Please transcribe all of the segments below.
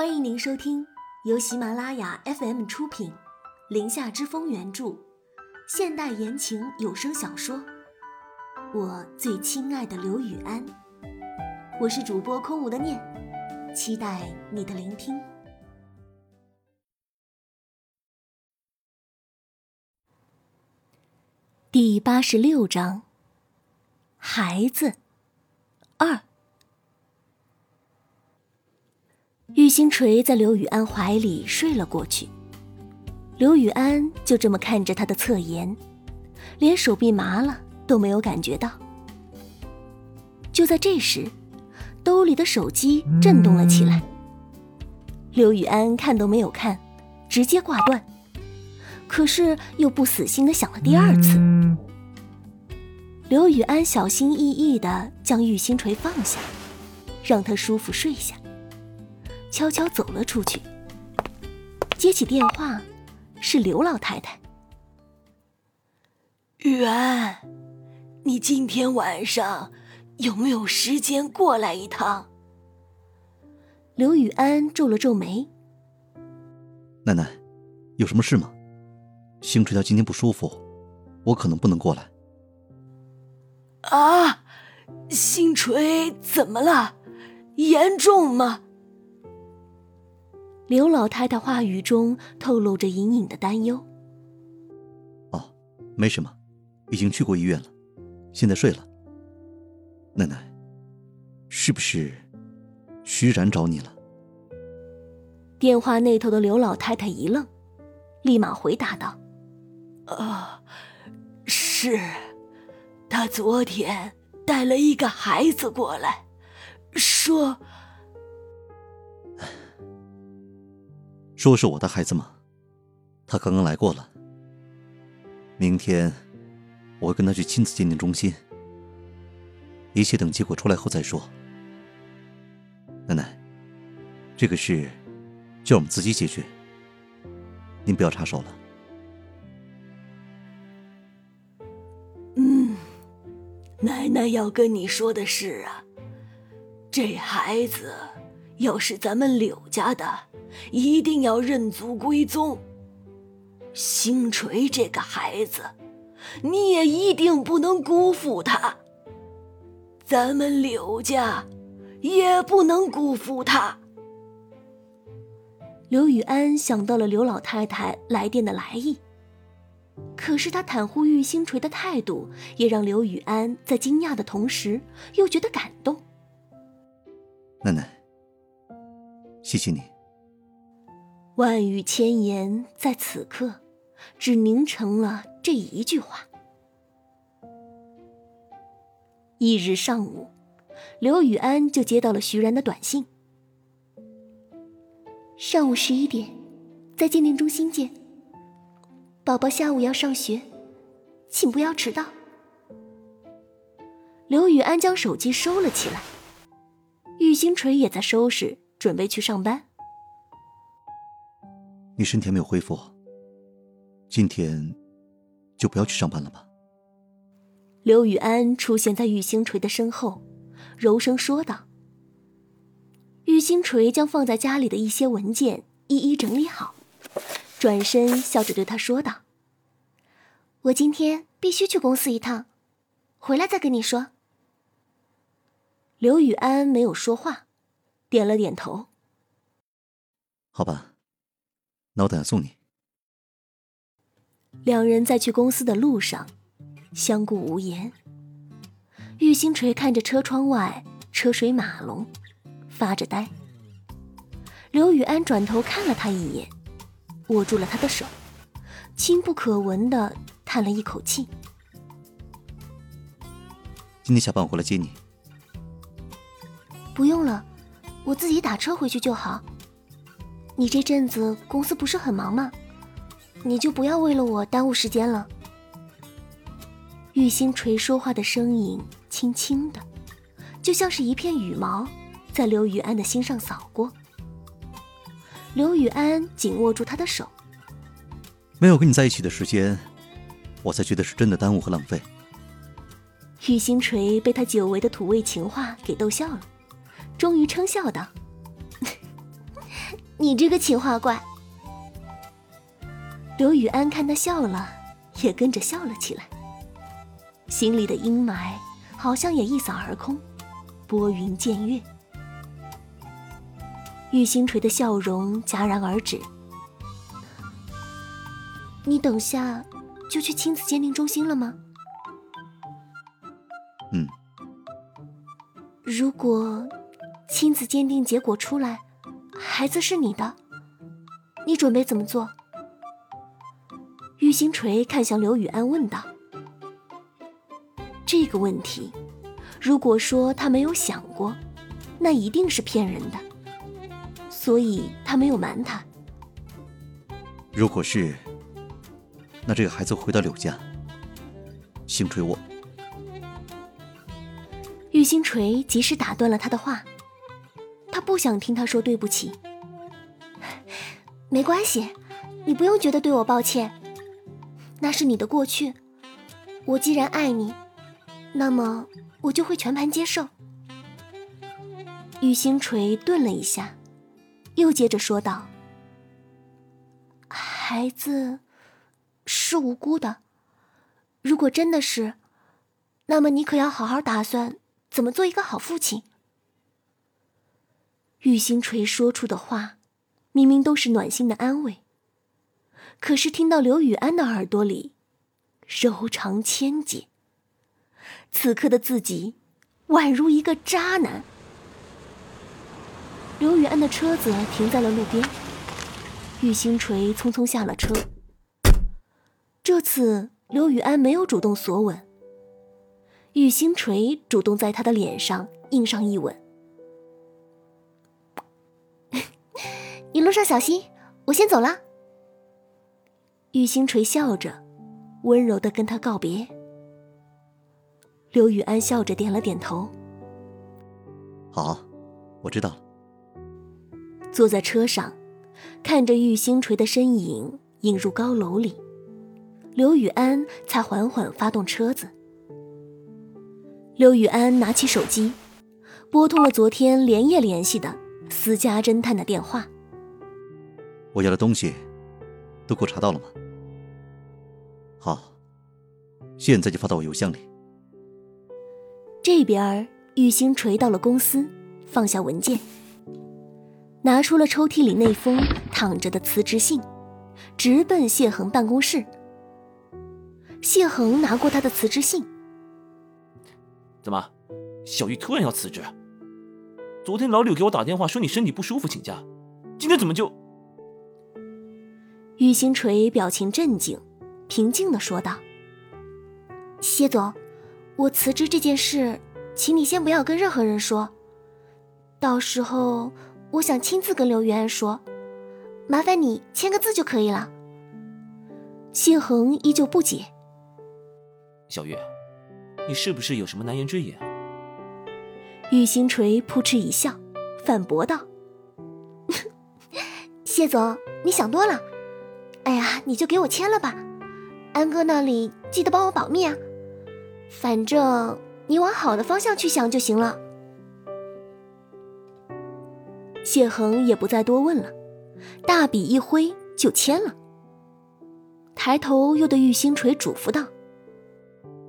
欢迎您收听由喜马拉雅 FM 出品，《林下之风》原著，现代言情有声小说《我最亲爱的刘雨安》。我是主播空无的念，期待你的聆听。第八十六章，孩子二。玉星锤在刘雨安怀里睡了过去，刘雨安就这么看着他的侧颜，连手臂麻了都没有感觉到。就在这时，兜里的手机震动了起来。刘雨安看都没有看，直接挂断，可是又不死心的响了第二次。刘雨安小心翼翼的将玉星锤放下，让他舒服睡下。悄悄走了出去，接起电话，是刘老太太。雨安，你今天晚上有没有时间过来一趟？刘雨安皱了皱眉。奶奶，有什么事吗？星锤他今天不舒服，我可能不能过来。啊，星锤怎么了？严重吗？刘老太太话语中透露着隐隐的担忧。哦，没什么，已经去过医院了，现在睡了。奶奶，是不是徐然找你了？电话那头的刘老太太一愣，立马回答道：“啊，是，他昨天带了一个孩子过来，说。”说是我的孩子吗？他刚刚来过了。明天我会跟他去亲子鉴定中心。一切等结果出来后再说。奶奶，这个事就我们自己解决，您不要插手了。嗯，奶奶要跟你说的是啊，这孩子要是咱们柳家的。一定要认祖归宗。星锤这个孩子，你也一定不能辜负他。咱们柳家也不能辜负他。刘雨安想到了刘老太太来电的来意，可是他袒护玉星锤的态度，也让刘雨安在惊讶的同时又觉得感动。奶奶，谢谢你。万语千言在此刻，只凝成了这一句话。一日上午，刘雨安就接到了徐然的短信：“上午十一点，在鉴定中心见。宝宝下午要上学，请不要迟到。”刘雨安将手机收了起来，玉星锤也在收拾，准备去上班。你身体还没有恢复，今天就不要去上班了吧。刘雨安出现在玉星锤的身后，柔声说道。玉星锤将放在家里的一些文件一一整理好，转身笑着对他说道：“我今天必须去公司一趟，回来再跟你说。”刘雨安没有说话，点了点头。好吧。那我等下送你。两人在去公司的路上，相顾无言。玉星锤看着车窗外车水马龙，发着呆。刘雨安转头看了他一眼，握住了他的手，轻不可闻的叹了一口气。今天下班我过来接你。不用了，我自己打车回去就好。你这阵子公司不是很忙吗？你就不要为了我耽误时间了。玉星锤说话的声音轻轻的，就像是一片羽毛在刘雨安的心上扫过。刘雨安紧握住他的手，没有跟你在一起的时间，我才觉得是真的耽误和浪费。玉星锤被他久违的土味情话给逗笑了，终于称笑道。你这个情话怪。刘雨安看他笑了，也跟着笑了起来，心里的阴霾好像也一扫而空，拨云见月。玉星锤的笑容戛然而止。你等下就去亲子鉴定中心了吗？嗯。如果亲子鉴定结果出来，孩子是你的，你准备怎么做？玉星锤看向刘雨安问道：“这个问题，如果说他没有想过，那一定是骗人的，所以他没有瞒他。如果是，那这个孩子回到柳家，星锤我。”玉星锤及时打断了他的话，他不想听他说对不起。没关系，你不用觉得对我抱歉，那是你的过去。我既然爱你，那么我就会全盘接受。玉星锤顿了一下，又接着说道：“孩子是无辜的，如果真的是，那么你可要好好打算。”怎么做一个好父亲？玉星锤说出的话，明明都是暖心的安慰，可是听到刘雨安的耳朵里，柔肠千结。此刻的自己，宛如一个渣男。刘雨安的车子停在了路边，玉星锤匆匆下了车。这次刘雨安没有主动索吻。玉星锤主动在他的脸上印上一吻。你路上小心，我先走了。玉星锤笑着，温柔的跟他告别。刘雨安笑着点了点头。好，我知道了。坐在车上，看着玉星锤的身影引入高楼里，刘雨安才缓缓发动车子。刘雨安拿起手机，拨通了昨天连夜联系的私家侦探的电话。我要的东西都给我查到了吗？好，现在就发到我邮箱里。这边玉星垂到了公司，放下文件，拿出了抽屉里那封躺着的辞职信，直奔谢恒办公室。谢恒拿过他的辞职信。怎么，小玉突然要辞职？昨天老柳给我打电话说你身体不舒服请假，今天怎么就……玉星锤表情镇静，平静的说道：“谢总，我辞职这件事，请你先不要跟任何人说，到时候我想亲自跟刘玉安说，麻烦你签个字就可以了。”谢恒依旧不解：“小月。”你是不是有什么难言之隐？玉星锤扑哧一笑，反驳道：“谢总，你想多了。哎呀，你就给我签了吧，安哥那里记得帮我保密啊。反正你往好的方向去想就行了。”谢恒也不再多问了，大笔一挥就签了，抬头又对玉星锤嘱咐道。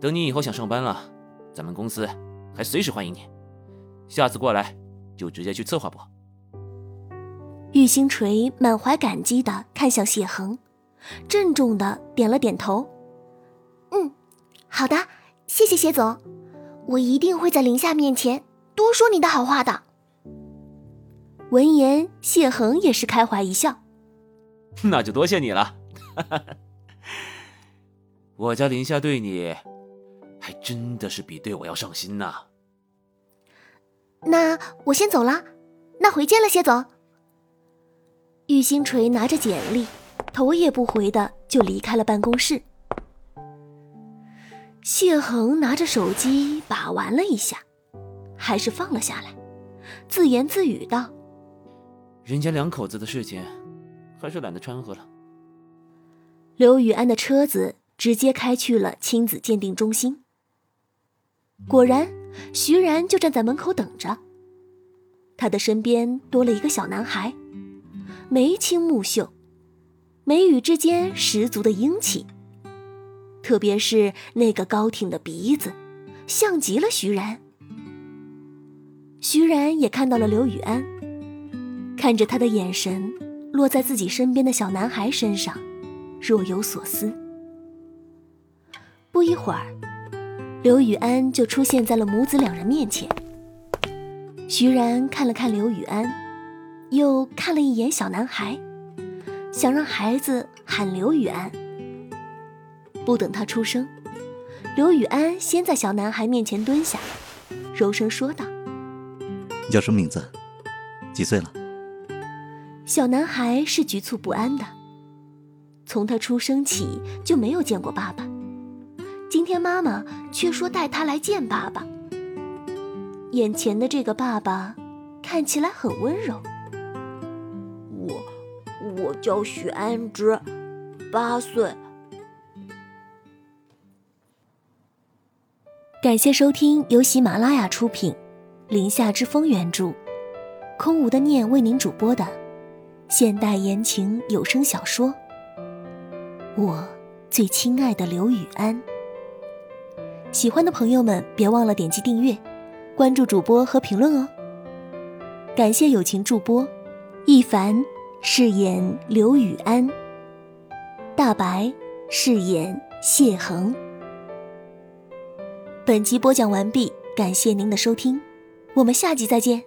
等你以后想上班了，咱们公司还随时欢迎你。下次过来就直接去策划部。玉星锤满怀感激的看向谢恒，郑重的点了点头。嗯，好的，谢谢谢总，我一定会在林夏面前多说你的好话的。闻言，谢恒也是开怀一笑。那就多谢你了。我家林夏对你。还真的是比对我要上心呐。那我先走了，那回见了，谢总。玉星锤拿着简历，头也不回的就离开了办公室。谢恒拿着手机把玩了一下，还是放了下来，自言自语道：“人家两口子的事情，还是懒得掺和了。”刘雨安的车子直接开去了亲子鉴定中心。果然，徐然就站在门口等着。他的身边多了一个小男孩，眉清目秀，眉宇之间十足的英气。特别是那个高挺的鼻子，像极了徐然。徐然也看到了刘雨安，看着他的眼神落在自己身边的小男孩身上，若有所思。不一会儿，刘雨安就出现在了母子两人面前。徐然看了看刘雨安，又看了一眼小男孩，想让孩子喊刘雨安。不等他出声，刘雨安先在小男孩面前蹲下，柔声说道：“你叫什么名字？几岁了？”小男孩是局促不安的，从他出生起就没有见过爸爸，今天妈妈却说带他来见爸爸。眼前的这个爸爸看起来很温柔。我，我叫许安之，八岁。感谢收听由喜马拉雅出品，《林下之风》原著，空无的念为您主播的现代言情有声小说《我最亲爱的刘雨安》。喜欢的朋友们别忘了点击订阅、关注主播和评论哦。感谢友情助播，一凡饰演刘雨安，大白饰演谢恒。本集播讲完毕，感谢您的收听，我们下集再见。